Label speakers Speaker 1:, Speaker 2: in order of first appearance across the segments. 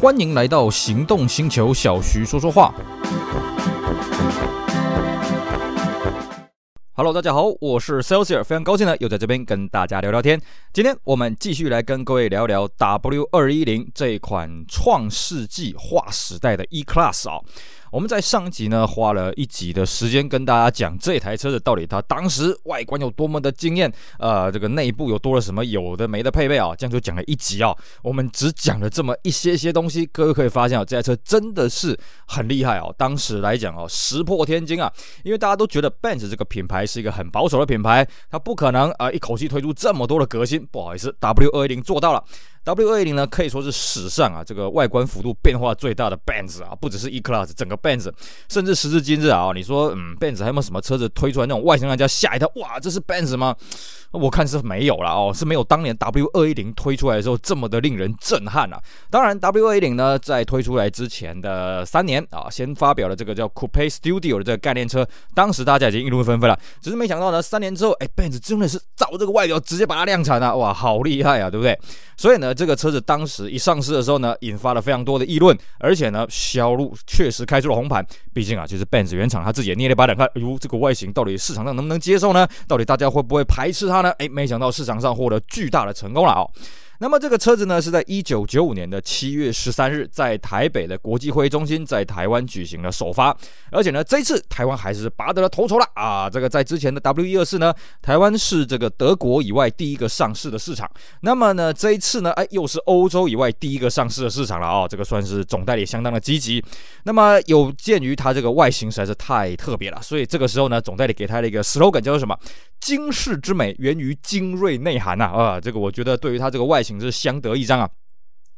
Speaker 1: 欢迎来到行动星球，小徐说说话。Hello，大家好，我是 Celsius，非常高兴呢，又在这边跟大家聊聊天。今天我们继续来跟各位聊聊 W 二一零这一款创世纪划时代的 E Class 啊。我们在上集呢，花了一集的时间跟大家讲这台车子到底它当时外观有多么的惊艳，呃，这个内部有多了什么有的没的配备啊，这样就讲了一集啊。我们只讲了这么一些些东西，各位可以发现啊，这台车真的是很厉害哦。当时来讲哦，石破天惊啊，因为大家都觉得 Benz 这个品牌是一个很保守的品牌，它不可能啊、一口气推出这么多的革新。不好意思，W 二一零做到了。W 二一零呢，可以说是史上啊这个外观幅度变化最大的 Benz 啊，不只是 E-Class，整个 Benz，甚至时至今日啊，你说嗯，Benz 还有没有什么车子推出来那种外形让人家吓一跳？哇，这是 Benz 吗？我看是没有了哦，是没有当年 W 二一零推出来的时候这么的令人震撼啊。当然，W 二一零呢，在推出来之前的三年啊，先发表了这个叫 Coupe Studio 的这个概念车，当时大家已经议论纷纷了。只是没想到呢，三年之后，哎，Benz 真的是照这个外表直接把它量产了，哇，好厉害啊，对不对？所以呢，这个车子当时一上市的时候呢，引发了非常多的议论，而且呢，销路确实开出了红盘。毕竟啊，就是 Benz 原厂他自己也捏了一把冷汗，哎呦，这个外形到底市场上能不能接受呢？到底大家会不会排斥它？呢？哎，没想到市场上获得巨大的成功了哦。那么这个车子呢，是在一九九五年的七月十三日，在台北的国际会议中心，在台湾举行了首发。而且呢，这一次台湾还是拔得了头筹了啊！这个在之前的 W 一二四呢，台湾是这个德国以外第一个上市的市场。那么呢，这一次呢，哎，又是欧洲以外第一个上市的市场了啊！这个算是总代理相当的积极。那么有鉴于它这个外形实在是太特别了，所以这个时候呢，总代理给它的一个 slogan 叫做什么？精世之美源于精锐内涵呐啊，啊！这个我觉得对于它这个外形是相得益彰啊。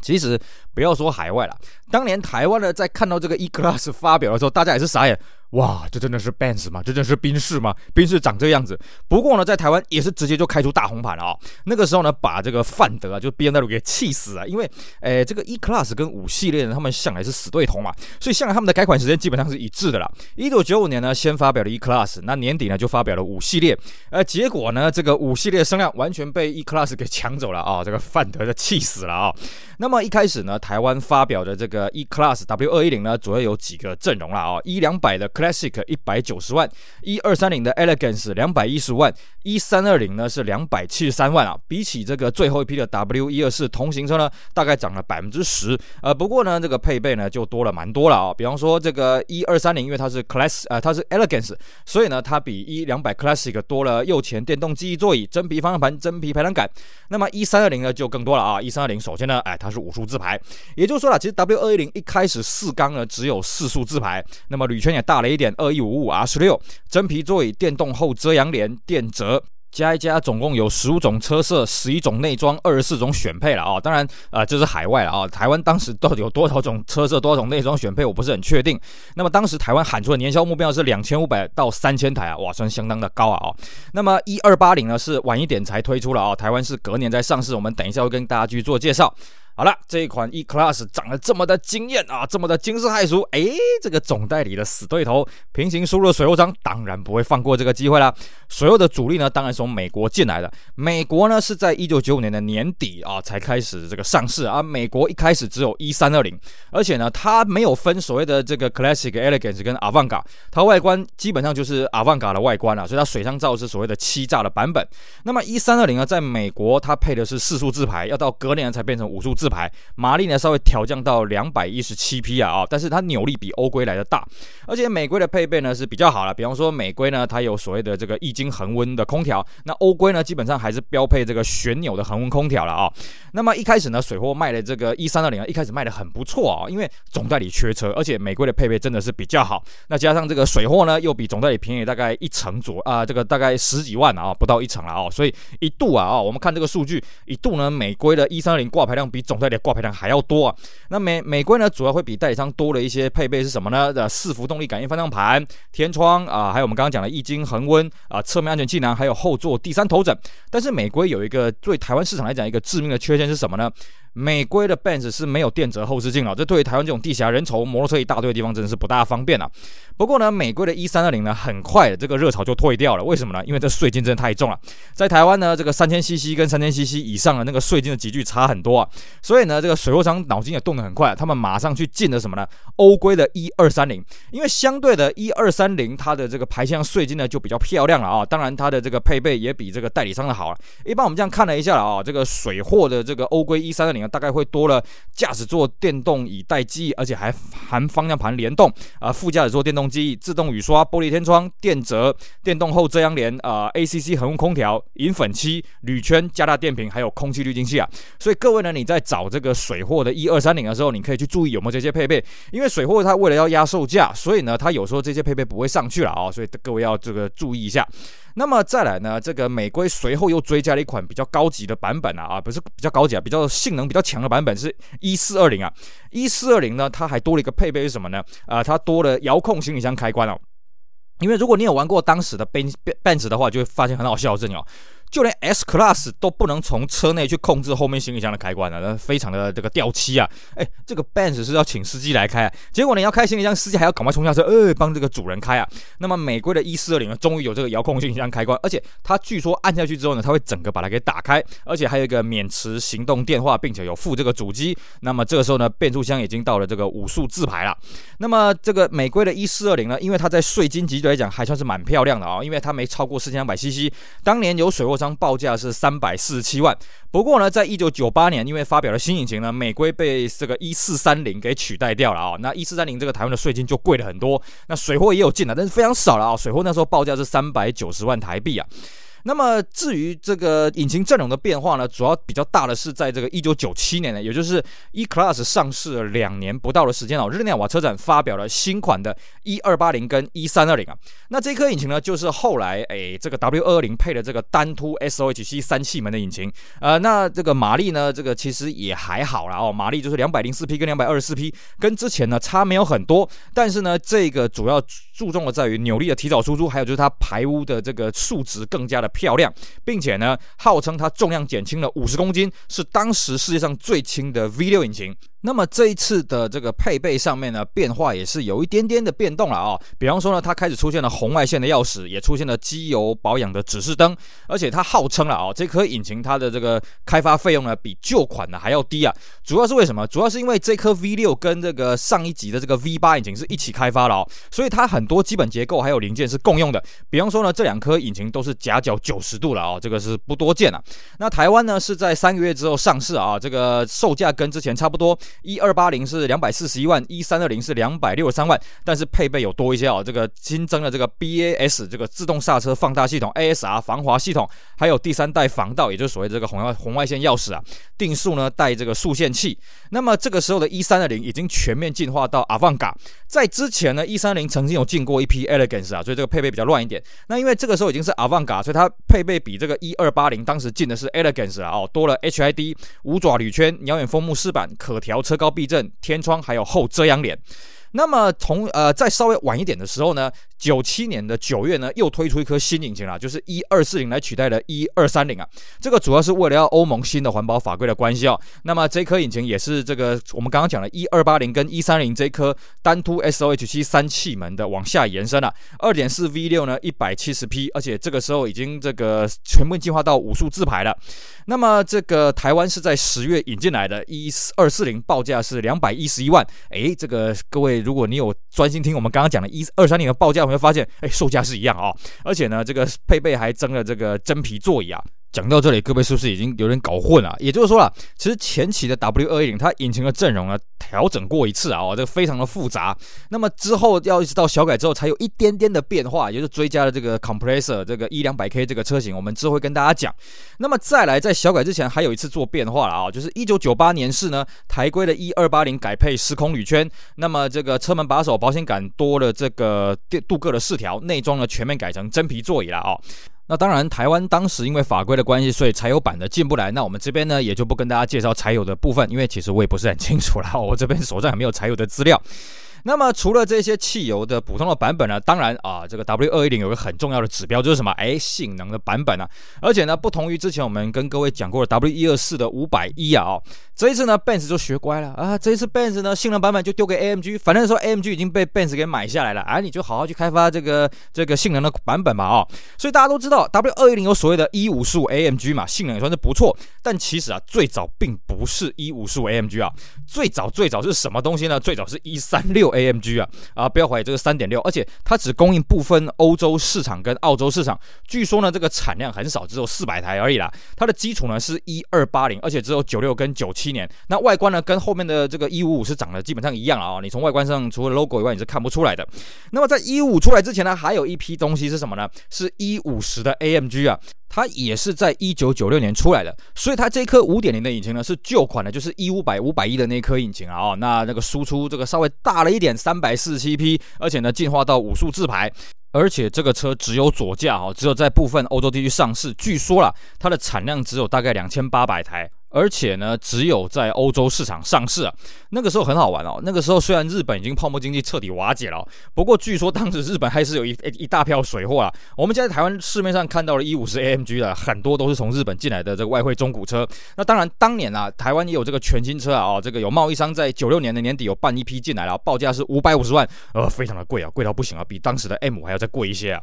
Speaker 1: 其实不要说海外了，当年台湾呢在看到这个 E-Class 发表的时候，大家也是傻眼。哇，这真的是 Benz 吗？这真是宾士吗？宾士长这样子。不过呢，在台湾也是直接就开出大红盘了啊、哦。那个时候呢，把这个范德啊，就 BMW 给气死了。因为，诶，这个 E-Class 跟五系列呢，他们向来是死对头嘛，所以向来他们的改款时间基本上是一致的啦。一九九五年呢，先发表了 E-Class，那年底呢就发表了五系列。呃，结果呢，这个五系列的声量完全被 E-Class 给抢走了啊、这个范德就气死了啊、那么一开始呢，台湾发表的这个 E-Class W 二一零呢，主要有几个阵容了啊、哦，一两百的。Classic 一百九十万，一二三零的 Elegance 两百一十万，一三二零呢是两百七十三万啊。比起这个最后一批的 W 一二四同型车呢，大概涨了百分之十。呃，不过呢，这个配备呢就多了蛮多了啊。比方说这个一二三零，因为它是 Class，呃，它是 Elegance，所以呢，它比一两百 Classic 多了右前电动记忆座椅、真皮方向盘、真皮排挡杆。那么一三二零呢就更多了啊。一三二零首先呢，哎，它是五速自排，也就是说了，其实 W 二一零一开始四缸呢只有四速自排，那么铝圈也大了一点，二一五五 R 十六，真皮座椅，电动后遮阳帘，电折，加一加总共有十五种车色，十一种内装，二十四种选配了啊、当然啊，这、是海外了啊、台湾当时到底有多少种车色，多少种内装选配，我不是很确定。那么当时台湾喊出的年销目标是两千五百到三千台啊，哇，算相当的高啊哦。那么一二八零呢是晚一点才推出了啊、台湾是隔年才上市。我们等一下会跟大家去做介绍。好了，这一款 E-Class 长得这么的惊艳啊，这么的惊世骇俗，哎，这个总代理的死对头平行输入的水货商当然不会放过这个机会啦。所有的主力呢，当然是从美国进来的。美国呢是在一九九五年的年底啊才开始这个上市啊。美国一开始只有一三二零，而且呢，它没有分所谓的这个 Classic、Elegance 跟 Avanga，它外观基本上就是 Avanga 的外观啊，所以它水箱罩是所谓的欺诈的版本。那么一三二零呢，在美国它配的是四速自排，要到隔年才变成五速自四。排马力呢稍微调降到两百一十七匹啊啊，但是它扭力比欧规来的大，而且美规的配备呢是比较好了，比方说美规呢它有所谓的这个液晶恒温的空调，那欧规呢基本上还是标配这个旋钮的恒温空调了啊。那么一开始呢水货卖的这个一三二零啊，一开始卖的很不错啊，因为总代理缺车，而且美规的配备真的是比较好，那加上这个水货呢又比总代理便宜大概一成左啊，这个大概十几万啊，不到一成了啊，所以一度啊啊，我们看这个数据，一度呢美规的一三二零挂牌量比总总代理挂牌量还要多啊！那美美规呢，主要会比代理商多了一些配备是什么呢？的四幅动力感应方向盘、天窗啊，还有我们刚刚讲的液晶恒温啊，侧面安全气囊，还有后座第三头枕。但是美规有一个对台湾市场来讲一个致命的缺陷是什么呢？美规的 Benz 是没有电折后视镜啊，这对于台湾这种地狭人稠、摩托车一大堆的地方真的是不大方便啊。不过呢，美规的 E 三二零呢，很快的这个热潮就退掉了。为什么呢？因为这税金真的太重了。在台湾呢，这个三千 CC 跟三千 CC 以上的那个税金的级距差很多啊。所以呢，这个水货商脑筋也动得很快，他们马上去进了什么呢？欧规的 E 二三零，因为相对的 E 二三零它的这个排气税金呢就比较漂亮了啊。当然它的这个配备也比这个代理商的好了。一般我们这样看了一下了啊，这个水货的这个欧规 E 三二零大概会多了。驾驶座电动椅带记忆，而且还含方向盘联动啊、副驾驶座电动记忆、自动雨刷、玻璃天窗、电折、电动后遮阳帘啊、，ACC 恒温空调、银粉漆、铝圈、加大电瓶，还有空气滤净器啊。所以各位呢，你在找这个水货的 E 二三零的时候，你可以去注意有没有这些配备，因为水货它为了要压售价，所以呢，它有时候这些配备不会上去了啊、所以各位要这个注意一下。那么再来呢，这个美规随后又追加了一款比较高级的版本啊，啊，不是比较高级啊，比较性能比较强的版本是一四二零啊。一四二零呢，它还多了一个配备是什么呢？啊，它多了遥控行李箱开关哦。因为如果你有玩过当时的 Benz Benz 的话，就会发现很好笑的事情哦。就连 S Class 都不能从车内去控制后面行李箱的开关了，那非常的这个掉漆啊！哎，这个 Benz 是要请司机来开啊，结果你要开行李箱，司机还要赶快冲下车，呃，帮这个主人开啊。那么美规的 E 四二零呢，终于有这个遥控行李箱开关，而且它据说按下去之后呢，它会整个把它给打开，而且还有一个免持行动电话，并且有附这个主机。那么这个时候呢，变速箱已经到了这个五速自排了。那么这个美规的 E 四二零呢，因为它在税金级来讲还算是蛮漂亮的啊，因为它没超过四千两百 CC，当年有水货报价是三百四十七万。不过呢，在一九九八年，因为发表了新引擎呢，美规被这个一四三零给取代掉了啊。那一四三零这个台湾的税金就贵了很多。那水货也有进来，但是非常少了啊。水货那时候报价是三百九十万台币啊。那么至于这个引擎阵容的变化呢，主要比较大的是在这个一九九七年呢，也就是 E Class 上市两年不到的时间哦，日内瓦车展发表了新款的 E 二八零跟 E 三二零啊。那这颗引擎呢，就是后来诶这个 W 二二零配的这个单凸 SOHC 三气门的引擎，呃，那这个马力呢，这个其实也还好啦哦，马力就是两百零四匹跟两百二十四匹，跟之前呢差没有很多，但是呢，这个主要注重的在于扭力的提早输出，还有就是它排污的这个数值更加的。漂亮，并且呢，号称它重量减轻了五十公斤，是当时世界上最轻的 V 六引擎。那么这一次的这个配备上面呢，变化也是有一点点的变动了啊、比方说呢，它开始出现了红外线的钥匙，也出现了机油保养的指示灯，而且它号称了啊、这颗引擎它的这个开发费用呢，比旧款的还要低啊。主要是为什么？主要是因为这颗 V6 跟这个上一级的这个 V8 引擎是一起开发了哦，所以它很多基本结构还有零件是共用的。比方说呢，这两颗引擎都是夹角九十度了啊、哦，这个是不多见啊。那台湾呢是在三个月之后上市啊，这个售价跟之前差不多。一二八零是两百四十一万，一三二零是两百六十三万，但是配备有多一些哦。这个新增了这个 BAS 这个自动刹车放大系统，ASR 防滑系统，还有第三代防盗，也就是所谓这个红外红外线钥匙啊。定速呢带这个速限器。那么这个时候的一三二零已经全面进化到 avantga。在之前呢，一三零曾经有进过一批 Elegance 啊，所以这个配备比较乱一点。那因为这个时候已经是 avantga 所以它配备比这个一二八零当时进的是 Elegance 啊，哦，多了 HID 五爪铝圈、鸟眼风目视板、可调车高避震、天窗，还有后遮阳帘。那么从呃再稍微晚一点的时候呢，九七年的九月呢，又推出一颗新引擎了，就是一二四零来取代了一二三零啊。这个主要是为了要欧盟新的环保法规的关系哦。那么这颗引擎也是这个我们刚刚讲的一二八零跟一三零这颗单凸 SOH 七三气门的往下延伸了，二点四 V 六呢一百七十匹，而且这个时候已经这个全部进化到五速自排了。那么这个台湾是在十月引进来的一二四零报价是两百一十一万。诶，这个各位。如果你有专心听我们刚刚讲的一二三零的报价，会发现，哎，售价是一样啊、哦，而且呢，这个配备还增了这个真皮座椅啊。讲到这里，各位是不是已经有点搞混了？也就是说了，其实前期的 W 二一零它引擎的阵容呢调整过一次啊，哦，这个非常的复杂。那么之后要一直到小改之后，才有一点点的变化，也就是追加了这个 compressor 这个一两百 K 这个车型，我们之后会跟大家讲。那么再来，在小改之前还有一次做变化了啊，就是一九九八年式呢台规的 E 二八零改配时空铝圈，那么这个车门把手保险杆多了这个镀镀铬的饰条，内装呢全面改成真皮座椅了啊。那当然，台湾当时因为法规的关系，所以柴油版的进不来。那我们这边呢，也就不跟大家介绍柴油的部分，因为其实我也不是很清楚了，我这边手上也没有柴油的资料。那么除了这些汽油的普通的版本呢，当然啊，这个 W 二一零有个很重要的指标就是什么？哎，性能的版本啊。而且呢，不同于之前我们跟各位讲过的 W 一二四的五百一啊，哦，这一次呢，Benz 就学乖了啊。这一次 Benz 呢，性能版本就丢给 AMG，反正说 AMG 已经被 Benz 给买下来了啊，你就好好去开发这个这个性能的版本吧哦。所以大家都知道 W 二一零有所谓的一五十五 AMG 嘛，性能也算是不错。但其实啊，最早并不是一五十五 AMG 啊，最早最早是什么东西呢？最早是一三六 AMG 啊啊，不要怀疑这个三点六，而且它只供应部分欧洲市场跟澳洲市场。据说呢，这个产量很少，只有四百台而已啦。它的基础呢是一二八零，而且只有九六跟九七年。那外观呢，跟后面的这个一五五是长得基本上一样啊。你从外观上除了 logo 以外，你是看不出来的。那么在一五五出来之前呢，还有一批东西是什么呢？是一五十的 AMG 啊。它也是在一九九六年出来的，所以它这颗五点零的引擎呢是旧款的，就是一五百五百一的那颗引擎啊。哦，那那个输出这个稍微大了一点，三百四十七匹，而且呢进化到五速自排，而且这个车只有左驾哦，只有在部分欧洲地区上市。据说啦，它的产量只有大概两千八百台。而且呢，只有在欧洲市场上市啊。那个时候很好玩哦。那个时候虽然日本已经泡沫经济彻底瓦解了，不过据说当时日本还是有一一大票水货啊。我们现在台湾市面上看到的 E50 AMG 的很多都是从日本进来的这个外汇中古车。那当然，当年啊，台湾也有这个全新车啊。哦，这个有贸易商在九六年的年底有办一批进来了，报价是五百五十万，呃，非常的贵啊，贵到不行啊，比当时的 M 还要再贵一些啊。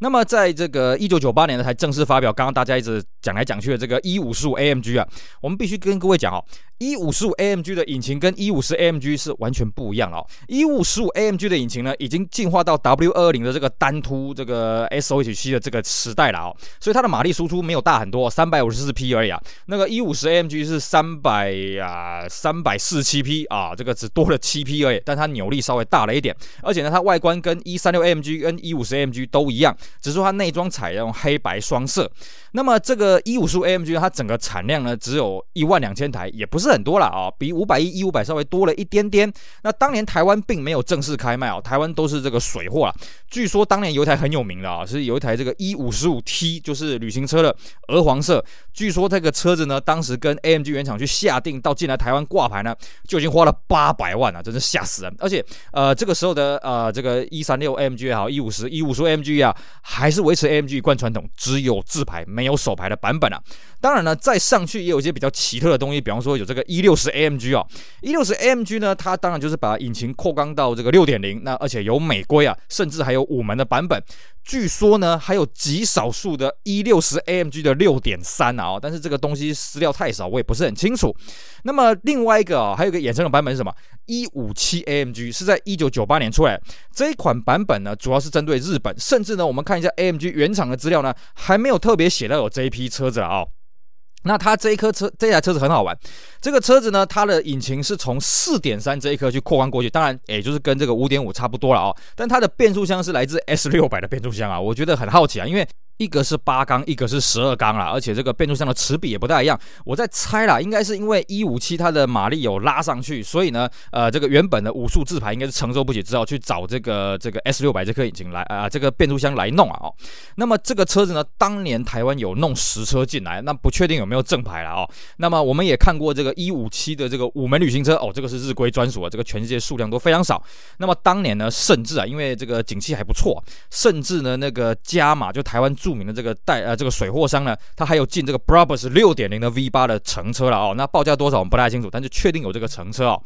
Speaker 1: 那么在这个一九九八年呢，才正式发表，刚刚大家一直讲来讲去的这个 E55 AMG 啊，我们。必须跟各位讲哦。一五十五 AMG 的引擎跟一五十 AMG 是完全不一样哦。一五十五 AMG 的引擎呢，已经进化到 W 二二零的这个单凸这个 SOHC 的这个时代了哦，所以它的马力输出没有大很多，三百五十四匹而已啊。那个一五十 AMG 是三百啊三百四十七匹啊，这个只多了七匹而已，但它扭力稍微大了一点，而且呢，它外观跟一三六 AMG 跟一五十 AMG 都一样，只是说它内装采用黑白双色。那么这个一五十五 AMG 它整个产量呢，只有一万两千台，也不是。是很多了啊，比五百一、一五百稍微多了一点点。那当年台湾并没有正式开卖啊，台湾都是这个水货啊。据说当年有一台很有名的啊，是有一台这个 E 五十五 T，就是旅行车的鹅黄色。据说这个车子呢，当时跟 AMG 原厂去下定，到进来台湾挂牌呢，就已经花了八百万了，真是吓死人。而且呃，这个时候的呃这个一三六 AMG 也好，一五十、一五十 AMG 啊，还是维持 AMG 一贯传统，只有自排没有手排的版本啊。当然呢，再上去也有一些比较奇特的东西，比方说有这个一六十 AMG 啊，一六十 AMG 呢，它当然就是把引擎扩缸到这个六点零，那而且有美规啊，甚至还有五门的版本。据说呢，还有极少数的一六十 AMG 的六点三啊，但是这个东西资料太少，我也不是很清楚。那么另外一个啊，还有个衍生的版本是什么？一五七 AMG 是在一九九八年出来，这一款版本呢，主要是针对日本，甚至呢，我们看一下 AMG 原厂的资料呢，还没有特别写到有这一批车子啊、那它这一颗车，这台车子很好玩。这个车子呢，它的引擎是从四点三这一颗去扩宽过去，当然，也就是跟这个五点五差不多了啊、哦。但它的变速箱是来自 S 六百的变速箱啊，我觉得很好奇啊，因为。一个是八缸，一个是十二缸啦，而且这个变速箱的齿比也不太一样。我在猜啦，应该是因为一五七它的马力有拉上去，所以呢，呃，这个原本的五速自排应该是承受不起，只好去找这个这个 S 六百这颗引擎来啊、呃，这个变速箱来弄啊哦。那么这个车子呢，当年台湾有弄实车进来，那不确定有没有正牌了哦。那么我们也看过这个一五七的这个五门旅行车哦，这个是日规专属啊，这个全世界数量都非常少。那么当年呢，甚至啊，因为这个景气还不错，甚至呢，那个加码就台湾著名的这个带呃这个水货商呢，他还有进这个 Brabus 六点零的 V 八的乘车了哦，那报价多少我们不太清楚，但是确定有这个乘车哦。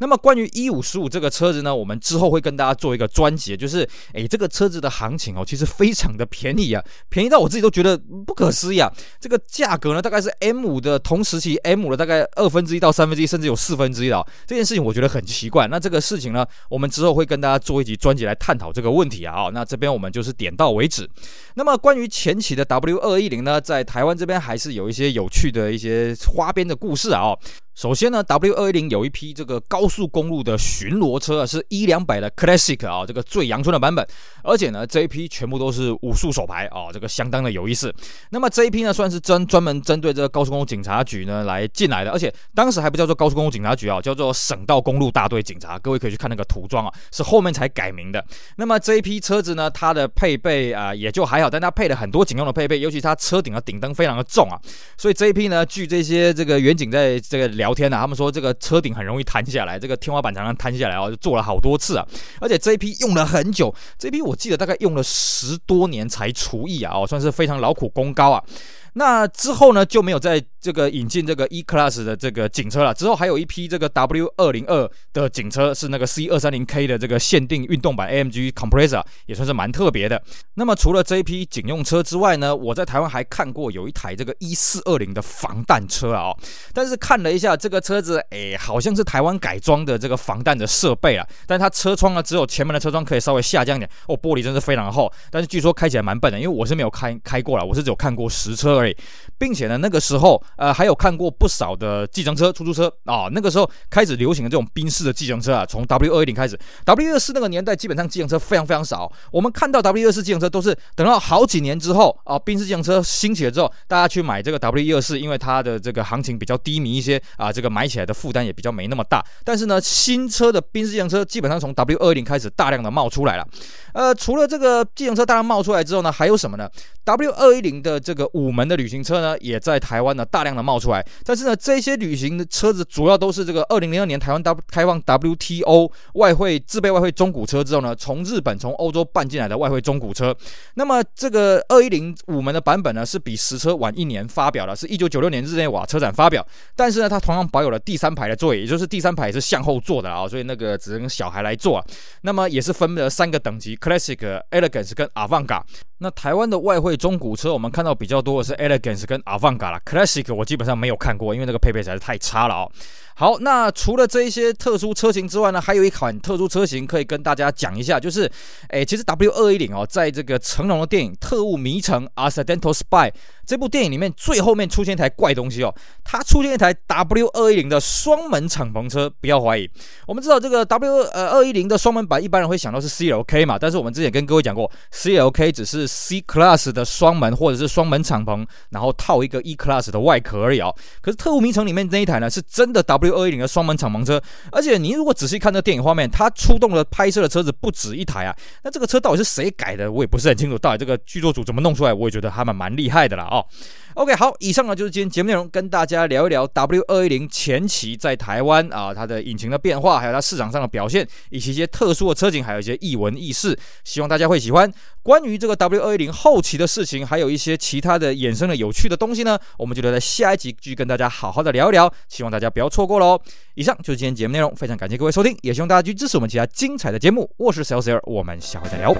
Speaker 1: 那么关于一五十五这个车子呢，我们之后会跟大家做一个专辑，就是诶这个车子的行情哦，其实非常的便宜啊，便宜到我自己都觉得不可思议啊。这个价格呢，大概是 M 五的同时期 M 五的大概二分之一到三分之一，甚至有四分之一的。这件事情我觉得很奇怪。那这个事情呢，我们之后会跟大家做一集专辑来探讨这个问题啊。哦那这边我们就是点到为止。那么关于前期的 W 二一零呢，在台湾这边还是有一些有趣的一些花边的故事啊。首先呢，W 二一零有一批这个高速公路的巡逻车啊，是一两百的 Classic 啊，这个最阳春的版本，而且呢，这一批全部都是五速手排啊，这个相当的有意思。那么这一批呢，算是专专门针对这个高速公路警察局呢来进来的，而且当时还不叫做高速公路警察局啊，叫做省道公路大队警察。各位可以去看那个涂装啊，是后面才改名的。那么这一批车子呢，它的配备啊也就还好，但它配了很多警用的配备，尤其它车顶的顶灯非常的重啊，所以这一批呢，据这些这个员警在这个两聊天呢、啊，他们说这个车顶很容易弹下来，这个天花板常常弹下来哦，就做了好多次啊，而且这一批用了很久，这一批我记得大概用了十多年才除役啊，哦，算是非常劳苦功高啊。那之后呢，就没有再这个引进这个 E Class 的这个警车了。之后还有一批这个 W 二零二的警车，是那个 C 二三零 K 的这个限定运动版 AMG Compressor，也算是蛮特别的。那么除了这一批警用车之外呢，我在台湾还看过有一台这个一四二零的防弹车啊、但是看了一下这个车子，哎，好像是台湾改装的这个防弹的设备啊。但它车窗呢，只有前面的车窗可以稍微下降一点哦，玻璃真是非常厚。但是据说开起来蛮笨的，因为我是没有开开过了，我是只有看过实车而已。并且呢，那个时候呃还有看过不少的计程车、出租车啊、那个时候开始流行的这种宾士的计程车啊，从 W 二一零开始，W 二四那个年代基本上计程车非常非常少。我们看到 W 二四计程车都是等到好几年之后啊，宾士计程车兴起了之后，大家去买这个 W 一二四，因为它的这个行情比较低迷一些啊，这个买起来的负担也比较没那么大。但是呢，新车的宾士计程车基本上从 W 二一零开始大量的冒出来了。呃，除了这个计程车大量冒出来之后呢，还有什么呢？W 二一零的这个五门的旅行车呢，也在台湾呢大量的冒出来。但是呢，这些旅行的车子主要都是这个二零零二年台湾 W 开放 WTO 外汇自备外汇中古车之后呢，从日本从欧洲办进来的外汇中古车。那么这个二一零五门的版本呢，是比实车晚一年发表的，是一九九六年日内瓦车展发表。但是呢，它同样保有了第三排的座椅，也就是第三排是向后坐的啊，所以那个只能小孩来坐啊。那么也是分了三个等级。Classic、Elegance 跟 Avanga，。那台湾的外汇中古车，我们看到比较多的是 Elegance 跟 Avanga 啦。Classic 我基本上没有看过，因为那个配备实在是太差了哦。好，那除了这一些特殊车型之外呢，还有一款特殊车型可以跟大家讲一下，就是，诶，其实 W 二一零哦，在这个成龙的电影《特务迷城》（Accidental Spy） 这部电影里面，最后面出现一台怪东西哦，它出现一台 W 二一零的双门敞篷车，不要怀疑。我们知道这个 W 呃二一零的双门版，一般人会想到是 CLK 嘛，但是我们之前跟各位讲过，CLK 只是 C Class 的双门或者是双门敞篷，然后套一个 E Class 的外壳而已哦。可是《特务迷城》里面那一台呢，是真的 W W 二一零的双门敞篷车，而且你如果仔细看这电影画面，它出动了拍摄的车子不止一台啊。那这个车到底是谁改的，我也不是很清楚。到底这个剧作组怎么弄出来，我也觉得还蛮蛮厉害的啦哦。OK，好，以上呢就是今天节目内容，跟大家聊一聊 W 二一零前期在台湾啊它的引擎的变化，还有它市场上的表现，以及一些特殊的车型，还有一些异闻异事，希望大家会喜欢。关于这个 W 二一零后期的事情，还有一些其他的衍生的有趣的东西呢，我们就留在下一集继续跟大家好好的聊一聊，希望大家不要错过喽。以上就是今天节目内容，非常感谢各位收听，也希望大家继续支持我们其他精彩的节目。我是 Celsius，我们下回再聊。